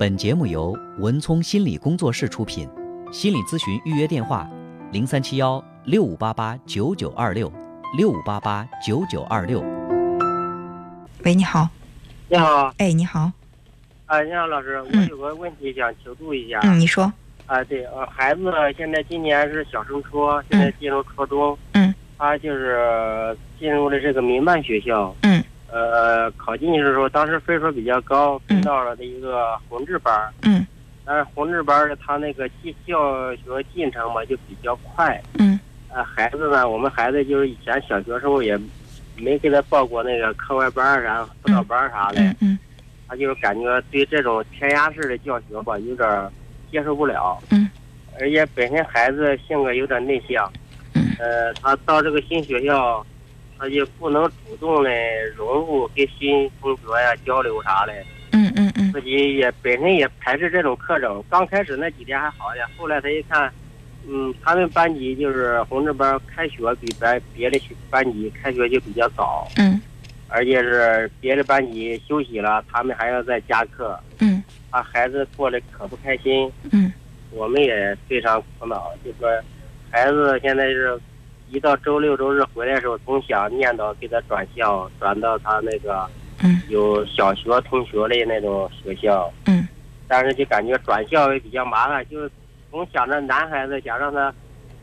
本节目由文聪心理工作室出品，心理咨询预约电话：零三七幺六五八八九九二六六五八八九九二六。喂，你好。你好，哎，你好。啊，你好，老师，我有个问题想求助一下。嗯，你说。啊，对，呃，孩子现在今年是小升初，现在进入初中。嗯。他就是进入了这个民办学校。嗯。呃，考进去的时候，当时分数比较高，分到了的一个宏志班。嗯。但是宏志班的他那个进教学进程嘛就比较快。嗯。呃，孩子呢，我们孩子就是以前小学时候也没给他报过那个课外班啥辅导班啥的。嗯嗯。他就感觉对这种填鸭式的教学吧，有点接受不了。嗯。而且本身孩子性格有点内向。嗯。呃，他到这个新学校，他就不能主动的融入跟新同学呀交流啥的。嗯嗯嗯。自己也本身也排斥这种课程。刚开始那几天还好点，后来他一看，嗯，他们班级就是红志班开学比别别的班级开学就比较早。嗯。而且是别的班级休息了，他们还要再加课。嗯，他孩子过得可不开心。嗯，我们也非常苦恼，就说孩子现在是，一到周六周日回来的时候，总想念叨给他转校，转到他那个嗯有小学同学的那种学校。嗯，但是就感觉转校也比较麻烦，就总想着男孩子想让他，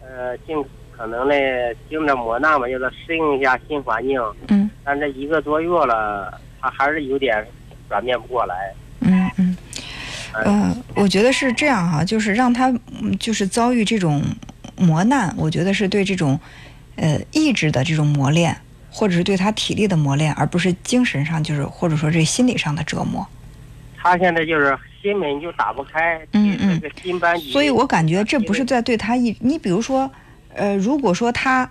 呃，尽可能的经着磨难吧，让他适应一下新环境。嗯。但这一个多月了，他还是有点转变不过来。嗯嗯，呃，我觉得是这样哈，就是让他就是遭遇这种磨难，我觉得是对这种呃意志的这种磨练，或者是对他体力的磨练，而不是精神上就是或者说这心理上的折磨。他现在就是心门就打不开，嗯嗯，这个新班级。所以我感觉这不是在对他一，你比如说，呃，如果说他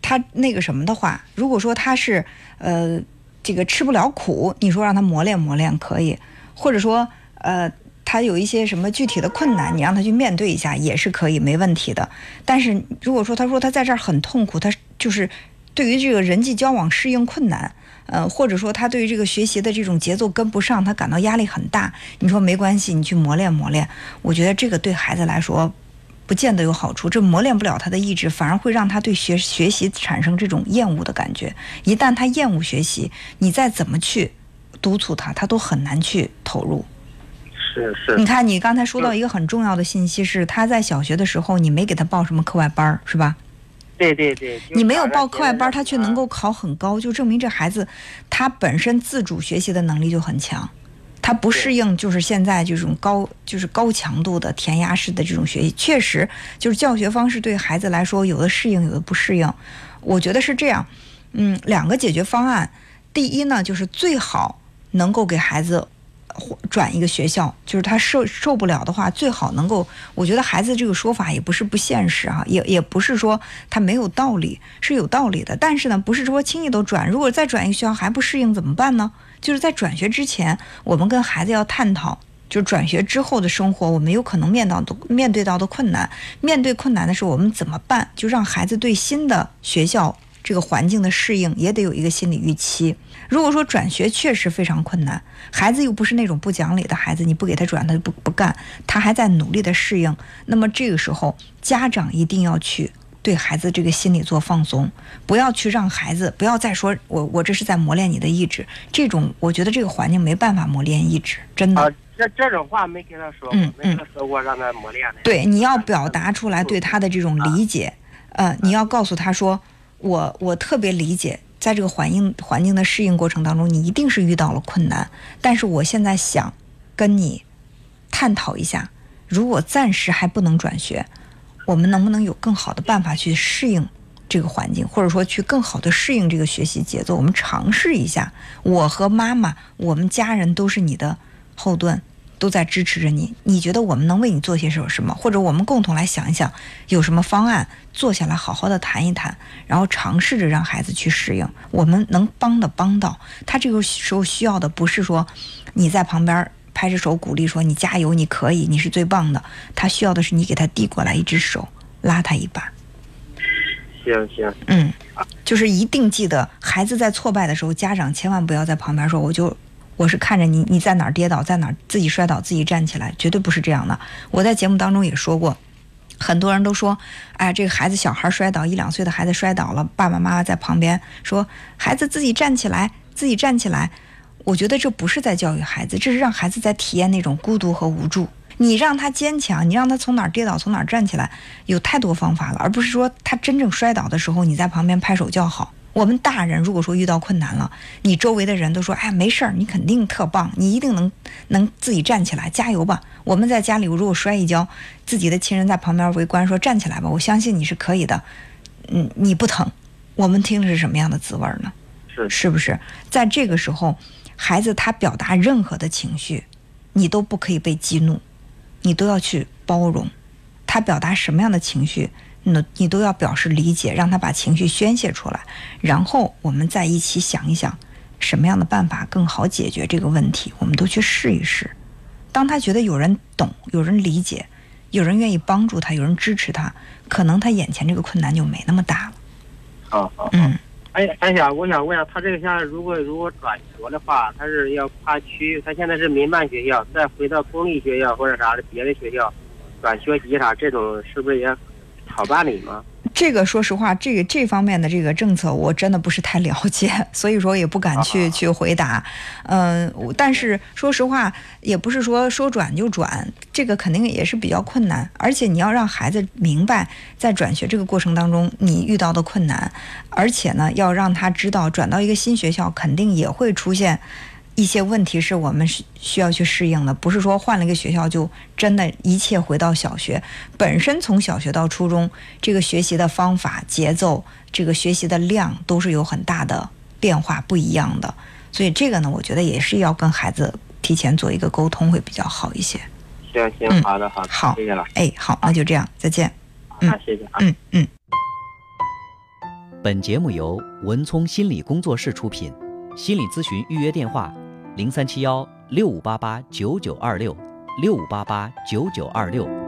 他那个什么的话，如果说他是。呃，这个吃不了苦，你说让他磨练磨练可以，或者说，呃，他有一些什么具体的困难，你让他去面对一下也是可以，没问题的。但是如果说他说他在这儿很痛苦，他就是对于这个人际交往适应困难，呃，或者说他对于这个学习的这种节奏跟不上，他感到压力很大，你说没关系，你去磨练磨练，我觉得这个对孩子来说。不见得有好处，这磨练不了他的意志，反而会让他对学学习产生这种厌恶的感觉。一旦他厌恶学习，你再怎么去督促他，他都很难去投入。是是。你看，你刚才说到一个很重要的信息是，他在小学的时候，你没给他报什么课外班，是吧？对对对。你没有报课外班，他却能够考很高，就证明这孩子他本身自主学习的能力就很强。他不适应，就是现在这种高，就是高强度的填鸭式的这种学习，确实就是教学方式对孩子来说，有的适应，有的不适应。我觉得是这样，嗯，两个解决方案。第一呢，就是最好能够给孩子转一个学校，就是他受受不了的话，最好能够。我觉得孩子这个说法也不是不现实啊，也也不是说他没有道理，是有道理的。但是呢，不是说轻易都转。如果再转一个学校还不适应怎么办呢？就是在转学之前，我们跟孩子要探讨，就是转学之后的生活，我们有可能面到的面对到的困难。面对困难的时候，我们怎么办？就让孩子对新的学校这个环境的适应也得有一个心理预期。如果说转学确实非常困难，孩子又不是那种不讲理的孩子，你不给他转，他就不不干，他还在努力的适应。那么这个时候，家长一定要去。对孩子这个心理做放松，不要去让孩子不要再说我我这是在磨练你的意志，这种我觉得这个环境没办法磨练意志，真的。这这种话没跟他说过，没跟他说过让他磨练的。对，你要表达出来对他的这种理解，呃，你要告诉他说，我我特别理解，在这个环境环境的适应过程当中，你一定是遇到了困难，但是我现在想跟你探讨一下，如果暂时还不能转学。我们能不能有更好的办法去适应这个环境，或者说去更好的适应这个学习节奏？我们尝试一下。我和妈妈，我们家人都是你的后盾，都在支持着你。你觉得我们能为你做些什什么？或者我们共同来想一想，有什么方案？坐下来好好的谈一谈，然后尝试着让孩子去适应。我们能帮的帮到他，这个时候需要的不是说你在旁边。拍着手鼓励说：“你加油，你可以，你是最棒的。”他需要的是你给他递过来一只手，拉他一把。行行，嗯，就是一定记得，孩子在挫败的时候，家长千万不要在旁边说：“我就我是看着你你在哪儿跌倒，在哪儿自己摔倒，自己站起来，绝对不是这样的。我在节目当中也说过，很多人都说，哎，这个孩子小孩摔倒，一两岁的孩子摔倒了，爸爸妈妈在旁边说，孩子自己站起来，自己站起来。我觉得这不是在教育孩子，这是让孩子在体验那种孤独和无助。你让他坚强，你让他从哪儿跌倒从哪儿站起来，有太多方法了，而不是说他真正摔倒的时候你在旁边拍手叫好。我们大人如果说遇到困难了，你周围的人都说：“哎，没事儿，你肯定特棒，你一定能能自己站起来，加油吧！”我们在家里如果摔一跤，自己的亲人在旁边围观说：“站起来吧，我相信你是可以的。”嗯，你不疼，我们听的是什么样的滋味呢？是是不是？在这个时候，孩子他表达任何的情绪，你都不可以被激怒，你都要去包容。他表达什么样的情绪？那你都要表示理解，让他把情绪宣泄出来，然后我们再一起想一想，什么样的办法更好解决这个问题，我们都去试一试。当他觉得有人懂、有人理解、有人愿意帮助他、有人支持他，可能他眼前这个困难就没那么大了。好好，嗯，哎，哎呀，我想问下，他这个现在如果如果转学的话，他是要跨区，他现在是民办学校，再回到公立学校或者啥的别的学校，转学籍啥这种是不是也？好办理吗？这个说实话，这个这方面的这个政策我真的不是太了解，所以说也不敢去去回答。嗯，但是说实话，也不是说说转就转，这个肯定也是比较困难。而且你要让孩子明白，在转学这个过程当中你遇到的困难，而且呢，要让他知道转到一个新学校肯定也会出现。一些问题是我们需需要去适应的，不是说换了一个学校就真的一切回到小学。本身从小学到初中，这个学习的方法、节奏，这个学习的量都是有很大的变化，不一样的。所以这个呢，我觉得也是要跟孩子提前做一个沟通会比较好一些。行行，好的好的，好，谢谢了。哎，好，那就这样，再见。嗯，谢谢啊。嗯嗯。本节目由文聪心理工作室出品，心理咨询预约电话。零三七幺六五八八九九二六，六五八八九九二六。